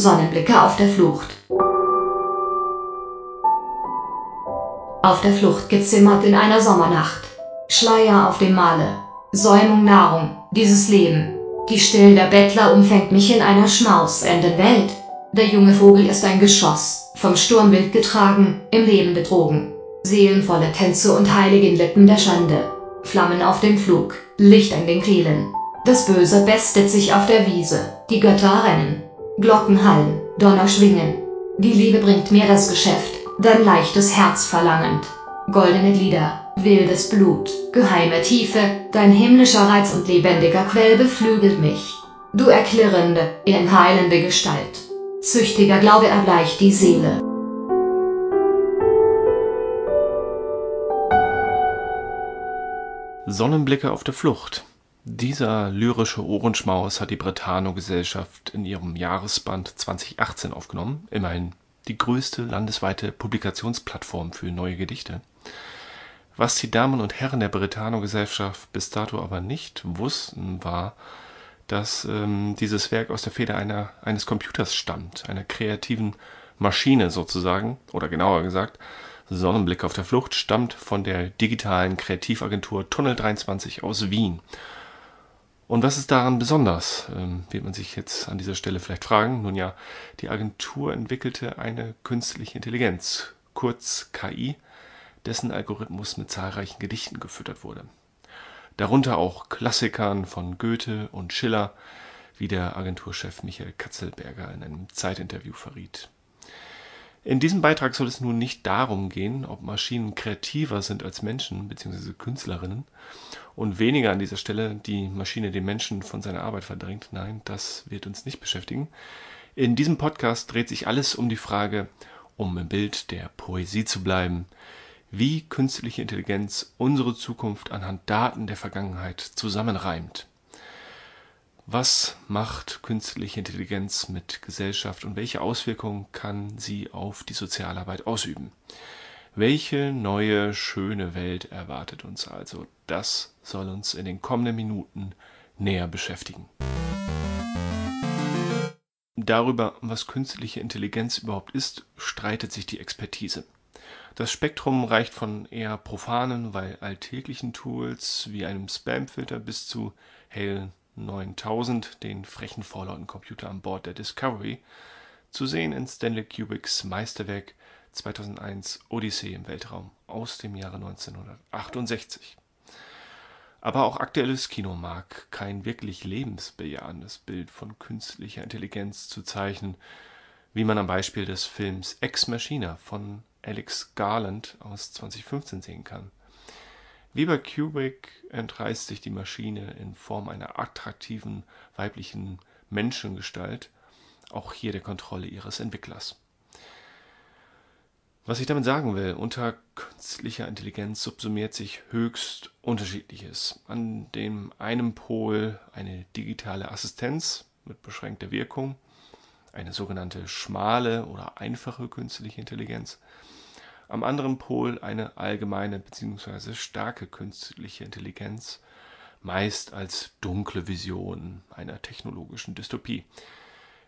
Sonnenblicke auf der Flucht. Auf der Flucht gezimmert in einer Sommernacht. Schleier auf dem Male. Säumung Nahrung, dieses Leben. Die Still der Bettler umfängt mich in einer schmausenden Welt. Der junge Vogel ist ein Geschoss, vom Sturmwind getragen, im Leben betrogen. Seelenvolle Tänze und heiligen Lippen der Schande. Flammen auf dem Flug, Licht an den Kehlen. Das Böse bestet sich auf der Wiese, die Götter rennen. Glocken hallen, Donner schwingen. Die Liebe bringt mir das Geschäft, dein leichtes Herz verlangend. Goldene Glieder, wildes Blut, geheime Tiefe, dein himmlischer Reiz und lebendiger Quell beflügelt mich. Du erklirrende, in heilende Gestalt. Züchtiger Glaube erbleicht die Seele. Sonnenblicke auf der Flucht. Dieser lyrische Ohrenschmaus hat die Brethano-Gesellschaft in ihrem Jahresband 2018 aufgenommen, immerhin die größte landesweite Publikationsplattform für neue Gedichte. Was die Damen und Herren der Brethano-Gesellschaft bis dato aber nicht wussten, war, dass ähm, dieses Werk aus der Feder einer, eines Computers stammt, einer kreativen Maschine sozusagen, oder genauer gesagt, Sonnenblick auf der Flucht stammt von der digitalen Kreativagentur Tunnel 23 aus Wien. Und was ist daran besonders, ähm, wird man sich jetzt an dieser Stelle vielleicht fragen. Nun ja, die Agentur entwickelte eine künstliche Intelligenz, kurz KI, dessen Algorithmus mit zahlreichen Gedichten gefüttert wurde. Darunter auch Klassikern von Goethe und Schiller, wie der Agenturchef Michael Katzelberger in einem Zeitinterview verriet. In diesem Beitrag soll es nun nicht darum gehen, ob Maschinen kreativer sind als Menschen bzw. Künstlerinnen und weniger an dieser Stelle die Maschine den Menschen von seiner Arbeit verdrängt. Nein, das wird uns nicht beschäftigen. In diesem Podcast dreht sich alles um die Frage, um im Bild der Poesie zu bleiben, wie künstliche Intelligenz unsere Zukunft anhand Daten der Vergangenheit zusammenreimt. Was macht künstliche Intelligenz mit Gesellschaft und welche Auswirkungen kann sie auf die Sozialarbeit ausüben? Welche neue, schöne Welt erwartet uns also? Das soll uns in den kommenden Minuten näher beschäftigen. Darüber, was künstliche Intelligenz überhaupt ist, streitet sich die Expertise. Das Spektrum reicht von eher profanen, weil alltäglichen Tools wie einem Spamfilter bis zu hellen 9000, den frechen vorlauten Computer an Bord der Discovery, zu sehen in Stanley Kubricks Meisterwerk 2001 Odyssee im Weltraum aus dem Jahre 1968. Aber auch aktuelles Kino mag kein wirklich lebensbejahendes Bild von künstlicher Intelligenz zu zeichnen, wie man am Beispiel des Films Ex Machina von Alex Garland aus 2015 sehen kann. Wie bei Kubrick entreißt sich die Maschine in Form einer attraktiven weiblichen Menschengestalt auch hier der Kontrolle ihres Entwicklers. Was ich damit sagen will, unter künstlicher Intelligenz subsumiert sich höchst Unterschiedliches. An dem einen Pol eine digitale Assistenz mit beschränkter Wirkung, eine sogenannte schmale oder einfache künstliche Intelligenz, am anderen Pol eine allgemeine bzw. starke künstliche Intelligenz, meist als dunkle Vision einer technologischen Dystopie,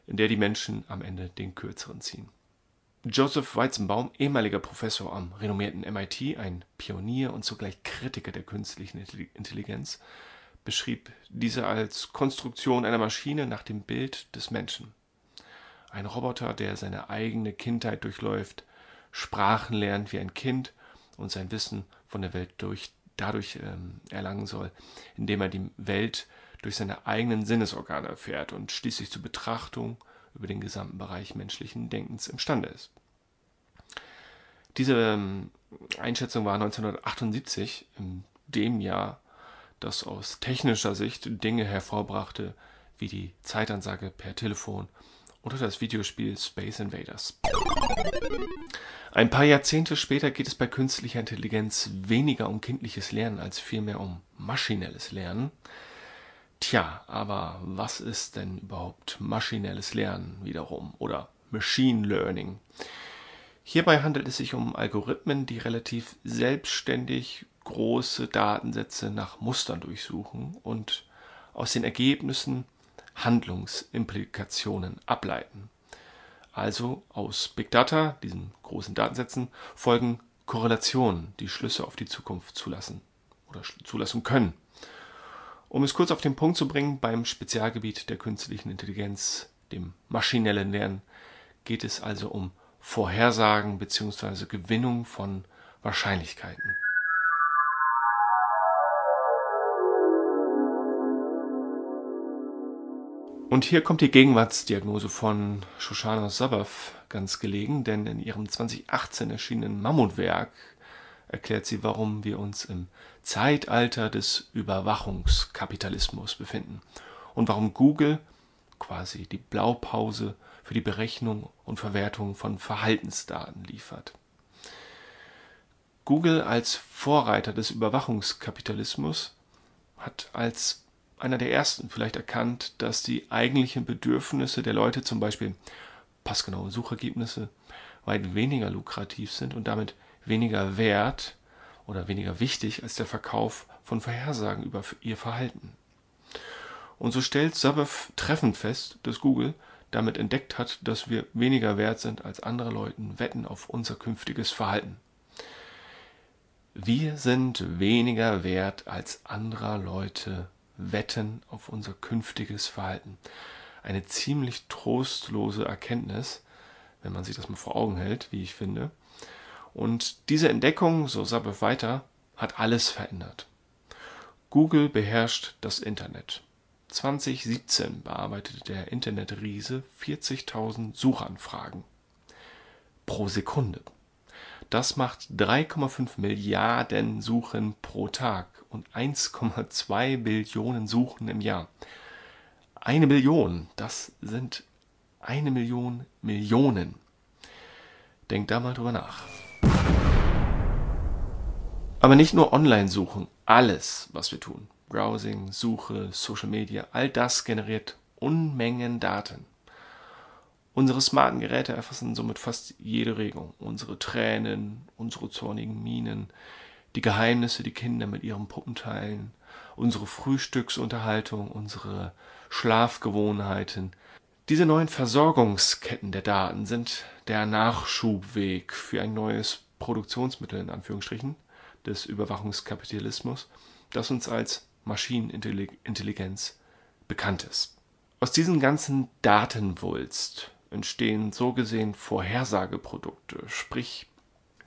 in der die Menschen am Ende den Kürzeren ziehen. Joseph Weizenbaum, ehemaliger Professor am renommierten MIT, ein Pionier und zugleich Kritiker der künstlichen Intelligenz, beschrieb diese als Konstruktion einer Maschine nach dem Bild des Menschen. Ein Roboter, der seine eigene Kindheit durchläuft, Sprachen lernt wie ein Kind und sein Wissen von der Welt durch, dadurch ähm, erlangen soll, indem er die Welt durch seine eigenen Sinnesorgane erfährt und schließlich zur Betrachtung über den gesamten Bereich menschlichen Denkens imstande ist. Diese ähm, Einschätzung war 1978, in dem Jahr, das aus technischer Sicht Dinge hervorbrachte, wie die Zeitansage per Telefon oder das Videospiel Space Invaders. Ein paar Jahrzehnte später geht es bei künstlicher Intelligenz weniger um kindliches Lernen als vielmehr um maschinelles Lernen. Tja, aber was ist denn überhaupt maschinelles Lernen wiederum oder Machine Learning? Hierbei handelt es sich um Algorithmen, die relativ selbstständig große Datensätze nach Mustern durchsuchen und aus den Ergebnissen Handlungsimplikationen ableiten. Also aus Big Data, diesen großen Datensätzen, folgen Korrelationen, die Schlüsse auf die Zukunft zulassen oder zulassen können. Um es kurz auf den Punkt zu bringen, beim Spezialgebiet der künstlichen Intelligenz, dem maschinellen Lernen, geht es also um Vorhersagen bzw. Gewinnung von Wahrscheinlichkeiten. Und hier kommt die Gegenwartsdiagnose von Shoshana Zuboff ganz gelegen, denn in ihrem 2018 erschienenen Mammutwerk erklärt sie, warum wir uns im Zeitalter des Überwachungskapitalismus befinden und warum Google quasi die Blaupause für die Berechnung und Verwertung von Verhaltensdaten liefert. Google als Vorreiter des Überwachungskapitalismus hat als einer der ersten vielleicht erkannt, dass die eigentlichen Bedürfnisse der Leute, zum Beispiel passgenaue Suchergebnisse, weit weniger lukrativ sind und damit weniger wert oder weniger wichtig als der Verkauf von Vorhersagen über ihr Verhalten. Und so stellt Zuboff treffend fest, dass Google damit entdeckt hat, dass wir weniger wert sind als andere Leute wetten auf unser künftiges Verhalten. Wir sind weniger wert als anderer Leute wetten auf unser künftiges Verhalten. Eine ziemlich trostlose Erkenntnis, wenn man sich das mal vor Augen hält, wie ich finde. Und diese Entdeckung, so Sabbe weiter, hat alles verändert. Google beherrscht das Internet. 2017 bearbeitete der Internetriese 40.000 Suchanfragen pro Sekunde. Das macht 3,5 Milliarden Suchen pro Tag und 1,2 Billionen Suchen im Jahr. Eine Million, das sind eine Million Millionen. Denkt da mal drüber nach. Aber nicht nur Online-Suchen, alles, was wir tun, Browsing, Suche, Social Media, all das generiert Unmengen Daten. Unsere smarten Geräte erfassen somit fast jede Regung, unsere Tränen, unsere zornigen Mienen, die Geheimnisse, die Kinder mit ihren Puppen teilen, unsere Frühstücksunterhaltung, unsere Schlafgewohnheiten. Diese neuen Versorgungsketten der Daten sind der Nachschubweg für ein neues Produktionsmittel in Anführungsstrichen, des Überwachungskapitalismus, das uns als Maschinenintelligenz bekannt ist. Aus diesem ganzen Datenwulst entstehen so gesehen Vorhersageprodukte, sprich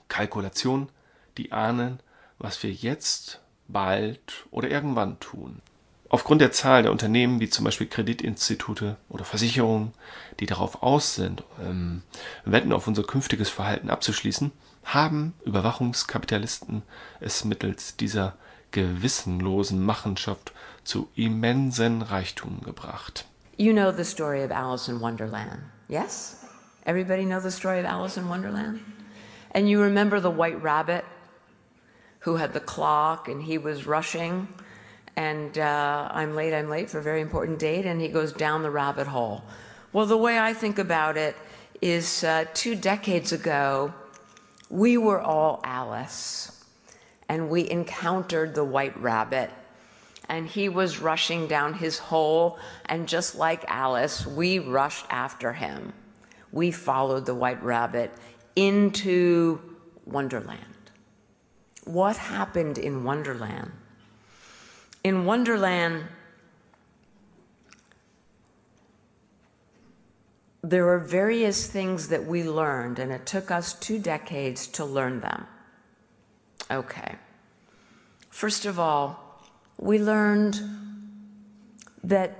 Kalkulationen, die ahnen, was wir jetzt, bald oder irgendwann tun. Aufgrund der Zahl der Unternehmen wie zum Beispiel Kreditinstitute oder Versicherungen, die darauf aus sind, ähm, Wetten auf unser künftiges Verhalten abzuschließen, haben Überwachungskapitalisten es mittels dieser gewissenlosen Machenschaft zu immensen Reichtum gebracht. You know the story of Alice in Wonderland, yes? Everybody know the story of Alice in Wonderland? And you remember the white rabbit who had the clock and he was rushing and uh, I'm late, I'm late for a very important date, and he goes down the rabbit hole. Well, the way I think about it is uh, two decades ago, we were all Alice, and we encountered the white rabbit. And he was rushing down his hole, and just like Alice, we rushed after him. We followed the white rabbit into Wonderland. What happened in Wonderland? In Wonderland, there are various things that we learned, and it took us two decades to learn them. Okay. First of all, we learned that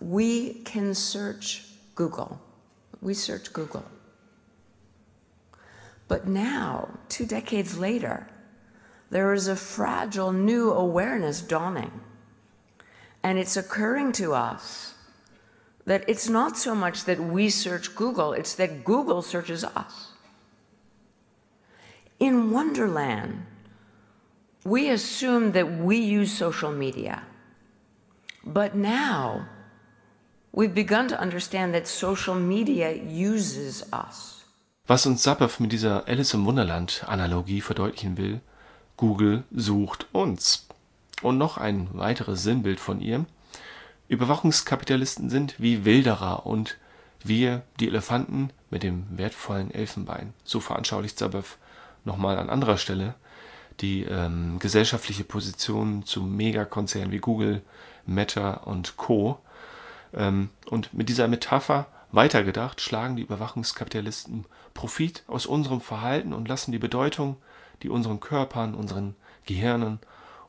we can search Google. We search Google. But now, two decades later, there is a fragile new awareness dawning. And it's occurring to us that it's not so much that we search Google, it's that Google searches us. In Wonderland, we assume that we use social media. But now, we've begun to understand that social media uses us. Was uns Sappev mit dieser Alice im Wunderland Analogie verdeutlichen will, Google sucht uns. Und noch ein weiteres Sinnbild von ihr, Überwachungskapitalisten sind wie Wilderer und wir die Elefanten mit dem wertvollen Elfenbein. So veranschaulicht Sabev nochmal an anderer Stelle die ähm, gesellschaftliche Position zu Megakonzernen wie Google, Meta und Co. Ähm, und mit dieser Metapher weitergedacht schlagen die Überwachungskapitalisten Profit aus unserem Verhalten und lassen die Bedeutung, die unseren Körpern, unseren Gehirnen,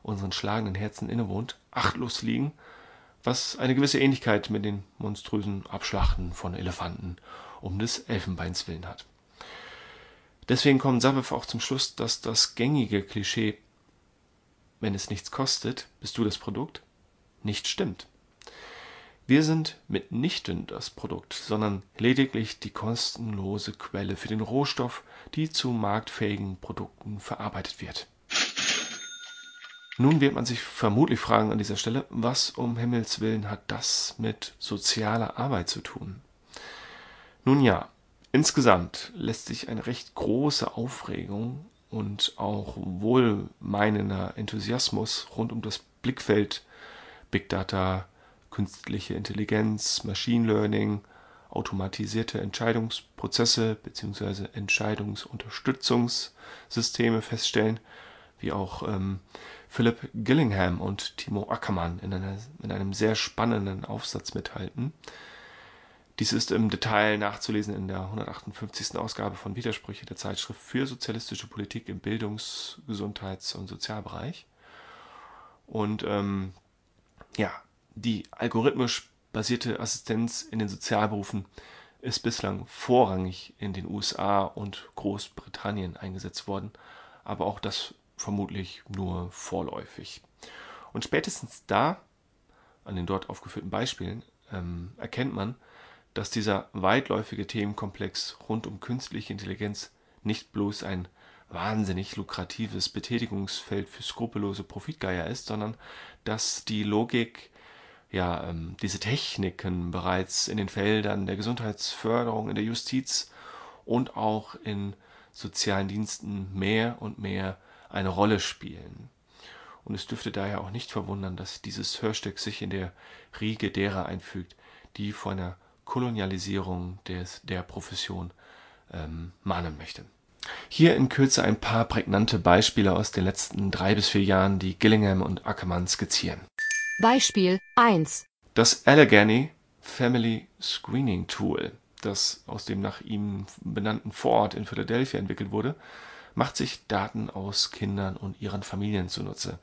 unseren schlagenden Herzen innewohnt, achtlos liegen, was eine gewisse Ähnlichkeit mit den monströsen Abschlachten von Elefanten um des Elfenbeins willen hat. Deswegen kommt Savev auch zum Schluss, dass das gängige Klischee, wenn es nichts kostet, bist du das Produkt, nicht stimmt. Wir sind mitnichten das Produkt, sondern lediglich die kostenlose Quelle für den Rohstoff, die zu marktfähigen Produkten verarbeitet wird. Nun wird man sich vermutlich fragen an dieser Stelle, was um Himmels willen hat das mit sozialer Arbeit zu tun? Nun ja, insgesamt lässt sich eine recht große Aufregung und auch wohlmeinender Enthusiasmus rund um das Blickfeld Big Data, künstliche Intelligenz, Machine Learning, automatisierte Entscheidungsprozesse bzw. Entscheidungsunterstützungssysteme feststellen, wie auch ähm, Philip Gillingham und Timo Ackermann in, einer, in einem sehr spannenden Aufsatz mithalten. Dies ist im Detail nachzulesen in der 158. Ausgabe von Widersprüche der Zeitschrift für sozialistische Politik im Bildungs-, Gesundheits- und Sozialbereich. Und ähm, ja, die algorithmisch basierte Assistenz in den Sozialberufen ist bislang vorrangig in den USA und Großbritannien eingesetzt worden, aber auch das vermutlich nur vorläufig. Und spätestens da, an den dort aufgeführten Beispielen, ähm, erkennt man, dass dieser weitläufige Themenkomplex rund um künstliche Intelligenz nicht bloß ein wahnsinnig lukratives Betätigungsfeld für skrupellose Profitgeier ist, sondern dass die Logik, ja, ähm, diese Techniken bereits in den Feldern der Gesundheitsförderung, in der Justiz und auch in sozialen Diensten mehr und mehr eine Rolle spielen. Und es dürfte daher auch nicht verwundern, dass dieses Hörstück sich in der Riege derer einfügt, die vor einer Kolonialisierung des, der Profession ähm, mahnen möchte. Hier in Kürze ein paar prägnante Beispiele aus den letzten drei bis vier Jahren, die Gillingham und Ackermann skizzieren. Beispiel 1. Das Allegheny Family Screening Tool, das aus dem nach ihm benannten Vorort in Philadelphia entwickelt wurde, macht sich Daten aus Kindern und ihren Familien zunutze,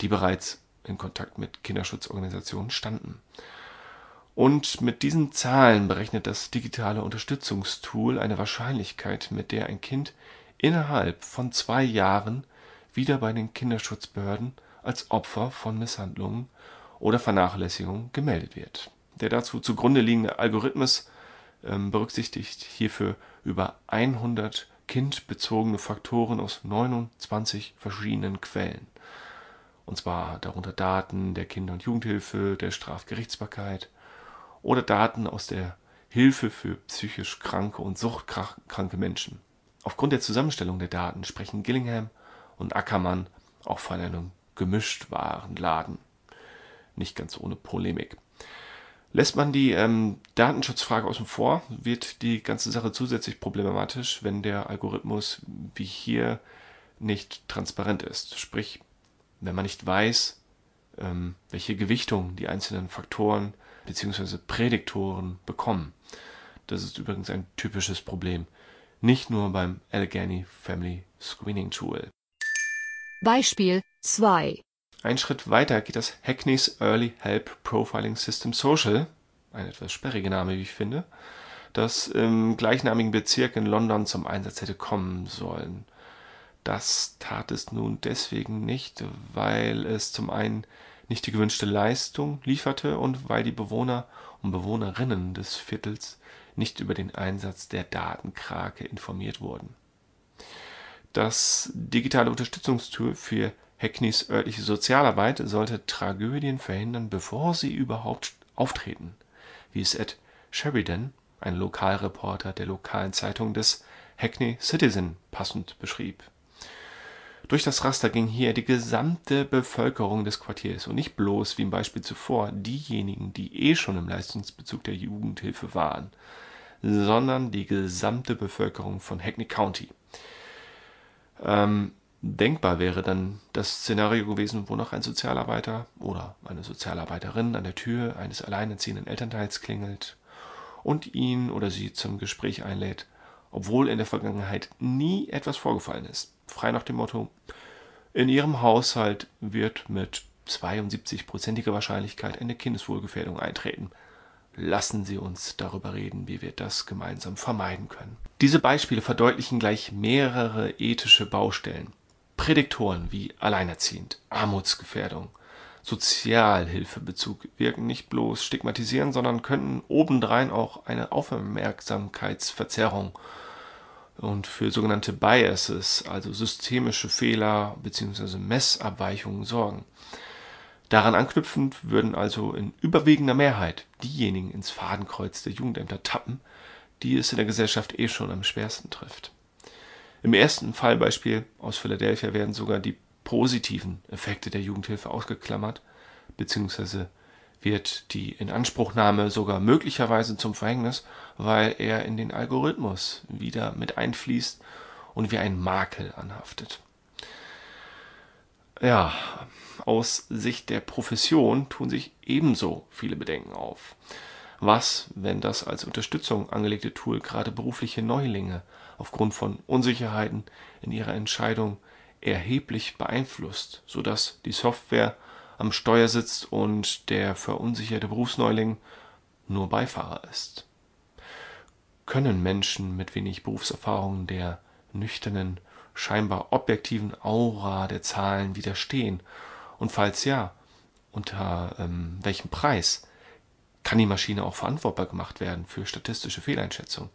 die bereits in Kontakt mit Kinderschutzorganisationen standen. Und mit diesen Zahlen berechnet das digitale Unterstützungstool eine Wahrscheinlichkeit, mit der ein Kind innerhalb von zwei Jahren wieder bei den Kinderschutzbehörden als Opfer von Misshandlungen oder Vernachlässigung gemeldet wird. Der dazu zugrunde liegende Algorithmus ähm, berücksichtigt hierfür über 100 kindbezogene Faktoren aus 29 verschiedenen Quellen. Und zwar darunter Daten der Kinder- und Jugendhilfe, der Strafgerichtsbarkeit oder Daten aus der Hilfe für psychisch kranke und suchtkranke Menschen. Aufgrund der Zusammenstellung der Daten sprechen Gillingham und Ackermann auch von einem Gemischtwarenladen. Nicht ganz ohne Polemik. Lässt man die ähm, Datenschutzfrage außen vor, wird die ganze Sache zusätzlich problematisch, wenn der Algorithmus wie hier nicht transparent ist. Sprich, wenn man nicht weiß, ähm, welche Gewichtung die einzelnen Faktoren bzw. Prädiktoren bekommen. Das ist übrigens ein typisches Problem. Nicht nur beim Allegheny Family Screening Tool. Beispiel 2. Ein Schritt weiter geht das Hackneys Early Help Profiling System Social, ein etwas sperriger Name, wie ich finde, das im gleichnamigen Bezirk in London zum Einsatz hätte kommen sollen. Das tat es nun deswegen nicht, weil es zum einen nicht die gewünschte Leistung lieferte und weil die Bewohner und Bewohnerinnen des Viertels nicht über den Einsatz der Datenkrake informiert wurden. Das digitale Unterstützungstool für Hackneys örtliche Sozialarbeit sollte Tragödien verhindern, bevor sie überhaupt auftreten, wie es Ed Sheridan, ein Lokalreporter der lokalen Zeitung des Hackney Citizen, passend beschrieb. Durch das Raster ging hier die gesamte Bevölkerung des Quartiers und nicht bloß, wie im Beispiel zuvor, diejenigen, die eh schon im Leistungsbezug der Jugendhilfe waren, sondern die gesamte Bevölkerung von Hackney County. Ähm, denkbar wäre dann das Szenario gewesen, wo noch ein Sozialarbeiter oder eine Sozialarbeiterin an der Tür eines alleinerziehenden Elternteils klingelt und ihn oder sie zum Gespräch einlädt, obwohl in der Vergangenheit nie etwas vorgefallen ist frei nach dem Motto, in Ihrem Haushalt wird mit 72-prozentiger Wahrscheinlichkeit eine Kindeswohlgefährdung eintreten. Lassen Sie uns darüber reden, wie wir das gemeinsam vermeiden können. Diese Beispiele verdeutlichen gleich mehrere ethische Baustellen. Prädiktoren wie Alleinerziehend, Armutsgefährdung, Sozialhilfebezug wirken nicht bloß stigmatisierend, sondern könnten obendrein auch eine Aufmerksamkeitsverzerrung und für sogenannte Biases, also systemische Fehler bzw. Messabweichungen sorgen. Daran anknüpfend würden also in überwiegender Mehrheit diejenigen ins Fadenkreuz der Jugendämter tappen, die es in der Gesellschaft eh schon am schwersten trifft. Im ersten Fallbeispiel aus Philadelphia werden sogar die positiven Effekte der Jugendhilfe ausgeklammert bzw wird die Inanspruchnahme sogar möglicherweise zum Verhängnis, weil er in den Algorithmus wieder mit einfließt und wie ein Makel anhaftet. Ja, aus Sicht der Profession tun sich ebenso viele Bedenken auf. Was, wenn das als Unterstützung angelegte Tool gerade berufliche Neulinge aufgrund von Unsicherheiten in ihrer Entscheidung erheblich beeinflusst, sodass die Software am Steuer sitzt und der verunsicherte Berufsneuling nur Beifahrer ist. Können Menschen mit wenig Berufserfahrung der nüchternen, scheinbar objektiven Aura der Zahlen widerstehen? Und falls ja, unter ähm, welchem Preis? Kann die Maschine auch verantwortbar gemacht werden für statistische Fehleinschätzung?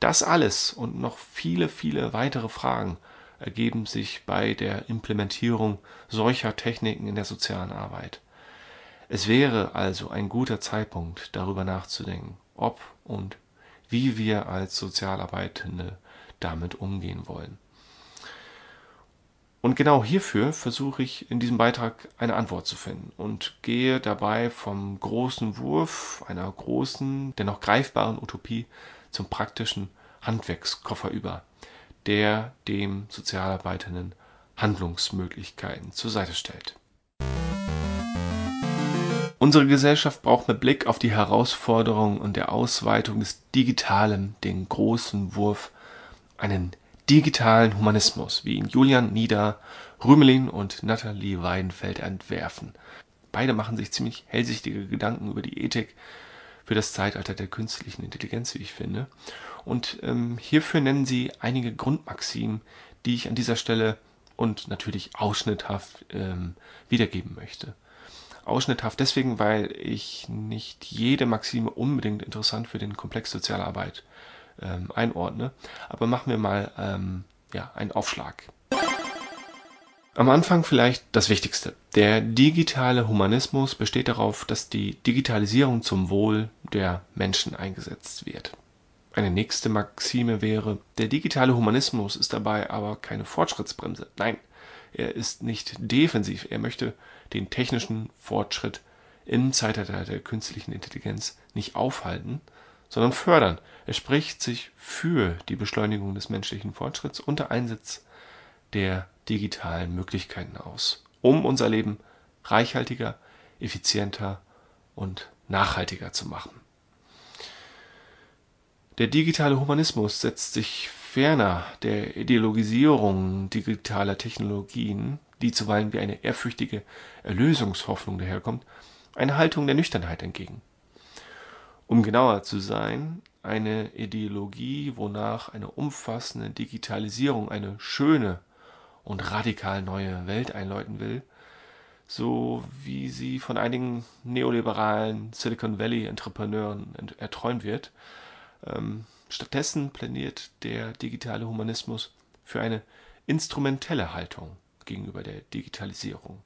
Das alles und noch viele, viele weitere Fragen ergeben sich bei der Implementierung solcher Techniken in der sozialen Arbeit. Es wäre also ein guter Zeitpunkt, darüber nachzudenken, ob und wie wir als Sozialarbeitende damit umgehen wollen. Und genau hierfür versuche ich in diesem Beitrag eine Antwort zu finden und gehe dabei vom großen Wurf einer großen, dennoch greifbaren Utopie zum praktischen Handwerkskoffer über, der dem Sozialarbeitenden Handlungsmöglichkeiten zur Seite stellt. Unsere Gesellschaft braucht mit Blick auf die Herausforderungen und der Ausweitung des Digitalen den großen Wurf, einen digitalen Humanismus, wie ihn Julian Nieder, Rümelin und Nathalie Weidenfeld entwerfen. Beide machen sich ziemlich hellsichtige Gedanken über die Ethik für das Zeitalter der künstlichen Intelligenz, wie ich finde. Und ähm, hierfür nennen sie einige Grundmaximen, die ich an dieser Stelle und natürlich ausschnitthaft ähm, wiedergeben möchte. Ausschnitthaft deswegen, weil ich nicht jede Maxime unbedingt interessant für den Komplex Sozialarbeit ähm, einordne. Aber machen wir mal ähm, ja, einen Aufschlag. Am Anfang vielleicht das Wichtigste. Der digitale Humanismus besteht darauf, dass die Digitalisierung zum Wohl der Menschen eingesetzt wird. Eine nächste Maxime wäre, der digitale Humanismus ist dabei aber keine Fortschrittsbremse. Nein, er ist nicht defensiv. Er möchte den technischen Fortschritt im Zeitalter der künstlichen Intelligenz nicht aufhalten, sondern fördern. Er spricht sich für die Beschleunigung des menschlichen Fortschritts unter Einsatz der digitalen Möglichkeiten aus, um unser Leben reichhaltiger, effizienter und nachhaltiger zu machen. Der digitale Humanismus setzt sich ferner der Ideologisierung digitaler Technologien, die zuweilen wie eine ehrfürchtige Erlösungshoffnung daherkommt, eine Haltung der Nüchternheit entgegen. Um genauer zu sein, eine Ideologie, wonach eine umfassende Digitalisierung eine schöne und radikal neue Welt einläuten will, so wie sie von einigen neoliberalen Silicon Valley Entrepreneuren erträumt wird, ähm, stattdessen plädiert der digitale Humanismus für eine instrumentelle Haltung gegenüber der Digitalisierung.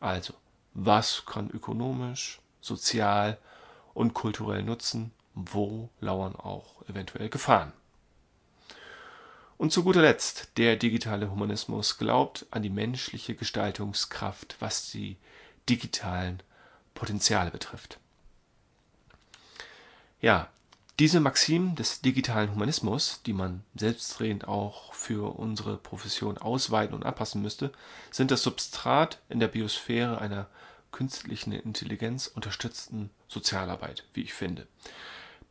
Also, was kann ökonomisch, sozial und kulturell nutzen, wo lauern auch eventuell Gefahren. Und zu guter Letzt, der digitale Humanismus glaubt an die menschliche Gestaltungskraft, was die digitalen Potenziale betrifft. Ja, diese Maximen des digitalen Humanismus, die man selbstredend auch für unsere Profession ausweiten und anpassen müsste, sind das Substrat in der Biosphäre einer künstlichen Intelligenz unterstützten Sozialarbeit, wie ich finde.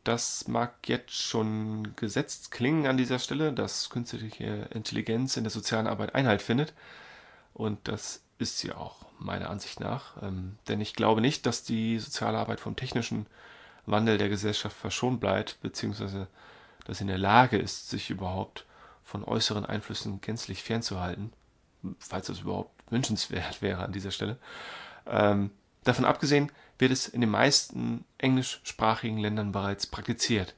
Das mag jetzt schon gesetzt klingen an dieser Stelle, dass künstliche Intelligenz in der sozialen Arbeit Einhalt findet. Und das ist sie auch, meiner Ansicht nach. Ähm, denn ich glaube nicht, dass die soziale Arbeit vom technischen Wandel der Gesellschaft verschont bleibt, beziehungsweise dass sie in der Lage ist, sich überhaupt von äußeren Einflüssen gänzlich fernzuhalten, falls das überhaupt wünschenswert wäre an dieser Stelle. Ähm, davon abgesehen wird es in den meisten englischsprachigen Ländern bereits praktiziert,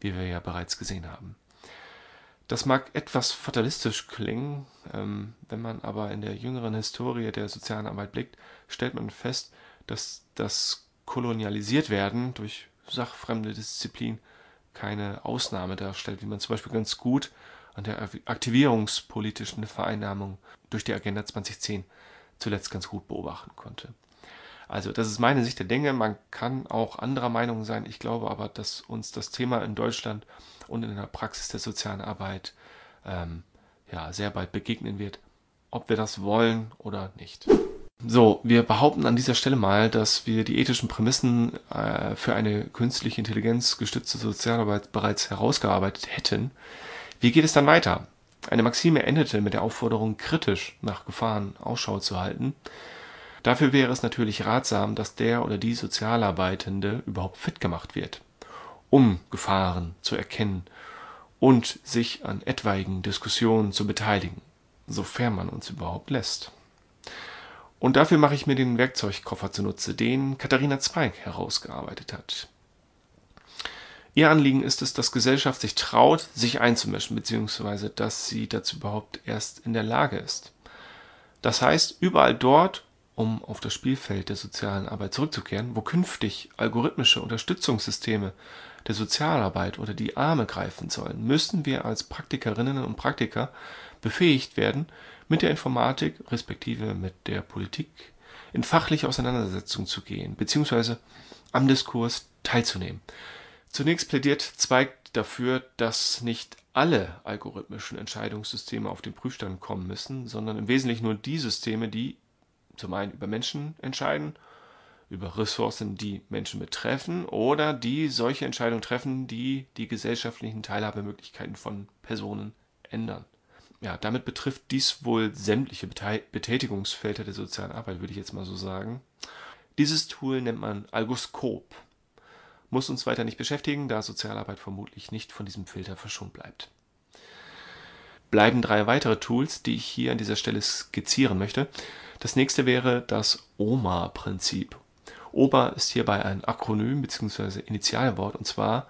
wie wir ja bereits gesehen haben. Das mag etwas fatalistisch klingen, ähm, wenn man aber in der jüngeren Historie der sozialen Arbeit blickt, stellt man fest, dass das Kolonialisiertwerden durch sachfremde Disziplin keine Ausnahme darstellt, wie man zum Beispiel ganz gut an der aktivierungspolitischen Vereinnahmung durch die Agenda 2010 zuletzt ganz gut beobachten konnte. Also das ist meine Sicht der Dinge. Man kann auch anderer Meinung sein. Ich glaube aber, dass uns das Thema in Deutschland und in der Praxis der sozialen Arbeit ähm, ja, sehr bald begegnen wird, ob wir das wollen oder nicht. So, wir behaupten an dieser Stelle mal, dass wir die ethischen Prämissen äh, für eine künstliche Intelligenz gestützte Sozialarbeit bereits herausgearbeitet hätten. Wie geht es dann weiter? Eine Maxime endete mit der Aufforderung, kritisch nach Gefahren Ausschau zu halten. Dafür wäre es natürlich ratsam, dass der oder die Sozialarbeitende überhaupt fit gemacht wird, um Gefahren zu erkennen und sich an etwaigen Diskussionen zu beteiligen, sofern man uns überhaupt lässt. Und dafür mache ich mir den Werkzeugkoffer zunutze, den Katharina Zweig herausgearbeitet hat. Ihr Anliegen ist es, dass Gesellschaft sich traut, sich einzumischen, beziehungsweise dass sie dazu überhaupt erst in der Lage ist. Das heißt, überall dort, um auf das Spielfeld der sozialen Arbeit zurückzukehren, wo künftig algorithmische Unterstützungssysteme der Sozialarbeit oder die Arme greifen sollen, müssen wir als Praktikerinnen und Praktiker befähigt werden, mit der Informatik respektive mit der Politik in fachliche Auseinandersetzung zu gehen, beziehungsweise am Diskurs teilzunehmen. Zunächst plädiert Zweig dafür, dass nicht alle algorithmischen Entscheidungssysteme auf den Prüfstand kommen müssen, sondern im Wesentlichen nur die Systeme, die zum einen über Menschen entscheiden, über Ressourcen, die Menschen betreffen, oder die solche Entscheidungen treffen, die die gesellschaftlichen Teilhabemöglichkeiten von Personen ändern. Ja, damit betrifft dies wohl sämtliche Betätigungsfelder der sozialen Arbeit, würde ich jetzt mal so sagen. Dieses Tool nennt man Algoskop. Muss uns weiter nicht beschäftigen, da Sozialarbeit vermutlich nicht von diesem Filter verschont bleibt bleiben drei weitere Tools, die ich hier an dieser Stelle skizzieren möchte. Das nächste wäre das OMA-Prinzip. OMA ist hierbei ein Akronym bzw. Initialwort und zwar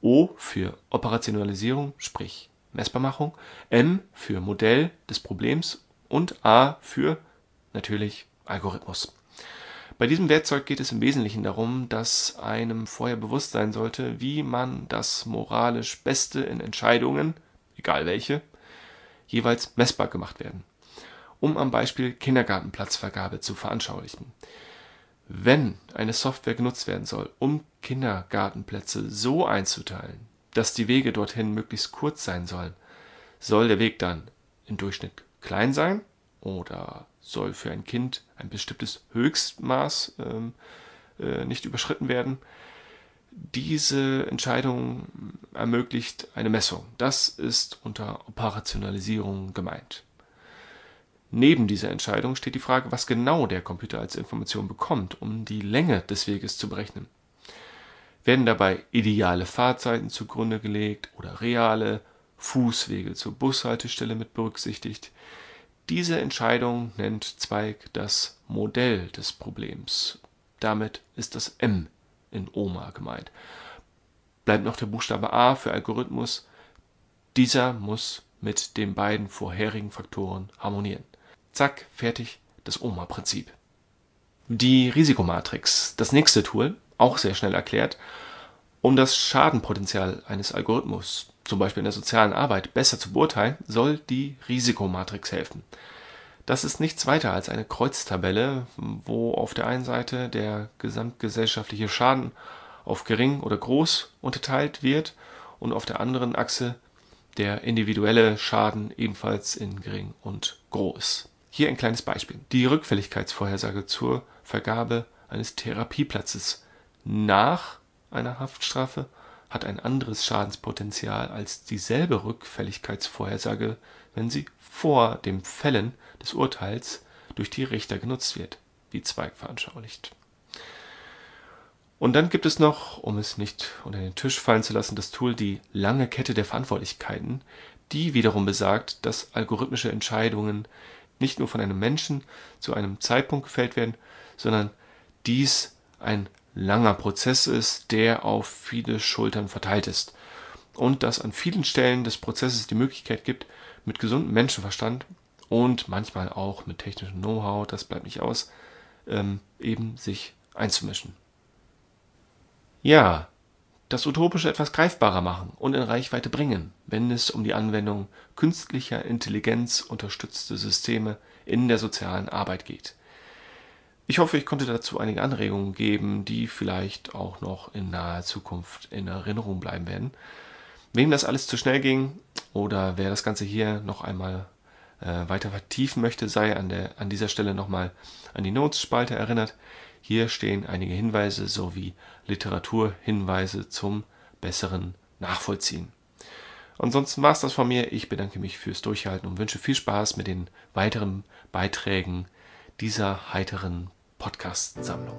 O für Operationalisierung, sprich Messbarmachung, M für Modell des Problems und A für natürlich Algorithmus. Bei diesem Werkzeug geht es im Wesentlichen darum, dass einem vorher bewusst sein sollte, wie man das moralisch Beste in Entscheidungen, egal welche, jeweils messbar gemacht werden, um am Beispiel Kindergartenplatzvergabe zu veranschaulichen. Wenn eine Software genutzt werden soll, um Kindergartenplätze so einzuteilen, dass die Wege dorthin möglichst kurz sein sollen, soll der Weg dann im Durchschnitt klein sein oder soll für ein Kind ein bestimmtes Höchstmaß ähm, äh, nicht überschritten werden, diese Entscheidung ermöglicht eine Messung. Das ist unter Operationalisierung gemeint. Neben dieser Entscheidung steht die Frage, was genau der Computer als Information bekommt, um die Länge des Weges zu berechnen. Werden dabei ideale Fahrzeiten zugrunde gelegt oder reale Fußwege zur Bushaltestelle mit berücksichtigt? Diese Entscheidung nennt Zweig das Modell des Problems. Damit ist das M in OMA gemeint. Bleibt noch der Buchstabe A für Algorithmus. Dieser muss mit den beiden vorherigen Faktoren harmonieren. Zack, fertig, das OMA-Prinzip. Die Risikomatrix, das nächste Tool, auch sehr schnell erklärt. Um das Schadenpotenzial eines Algorithmus zum Beispiel in der sozialen Arbeit, besser zu beurteilen, soll die Risikomatrix helfen. Das ist nichts weiter als eine Kreuztabelle, wo auf der einen Seite der gesamtgesellschaftliche Schaden auf gering oder groß unterteilt wird und auf der anderen Achse der individuelle Schaden ebenfalls in gering und groß. Hier ein kleines Beispiel. Die Rückfälligkeitsvorhersage zur Vergabe eines Therapieplatzes nach einer Haftstrafe hat ein anderes Schadenspotenzial als dieselbe Rückfälligkeitsvorhersage, wenn sie vor dem Fällen des Urteils durch die Richter genutzt wird, wie Zweig veranschaulicht. Und dann gibt es noch, um es nicht unter den Tisch fallen zu lassen, das Tool die lange Kette der Verantwortlichkeiten, die wiederum besagt, dass algorithmische Entscheidungen nicht nur von einem Menschen zu einem Zeitpunkt gefällt werden, sondern dies ein langer Prozess ist, der auf viele Schultern verteilt ist. Und dass an vielen Stellen des Prozesses die Möglichkeit gibt, mit gesundem Menschenverstand und manchmal auch mit technischem Know-how, das bleibt nicht aus, ähm, eben sich einzumischen. Ja, das Utopische etwas greifbarer machen und in Reichweite bringen, wenn es um die Anwendung künstlicher Intelligenz unterstützte Systeme in der sozialen Arbeit geht. Ich hoffe, ich konnte dazu einige Anregungen geben, die vielleicht auch noch in naher Zukunft in Erinnerung bleiben werden. Wem das alles zu schnell ging oder wer das Ganze hier noch einmal äh, weiter vertiefen möchte, sei an, der, an dieser Stelle nochmal an die Notes-Spalte erinnert. Hier stehen einige Hinweise sowie Literaturhinweise zum besseren Nachvollziehen. Ansonsten war es das von mir. Ich bedanke mich fürs Durchhalten und wünsche viel Spaß mit den weiteren Beiträgen dieser heiteren Podcast-Sammlung.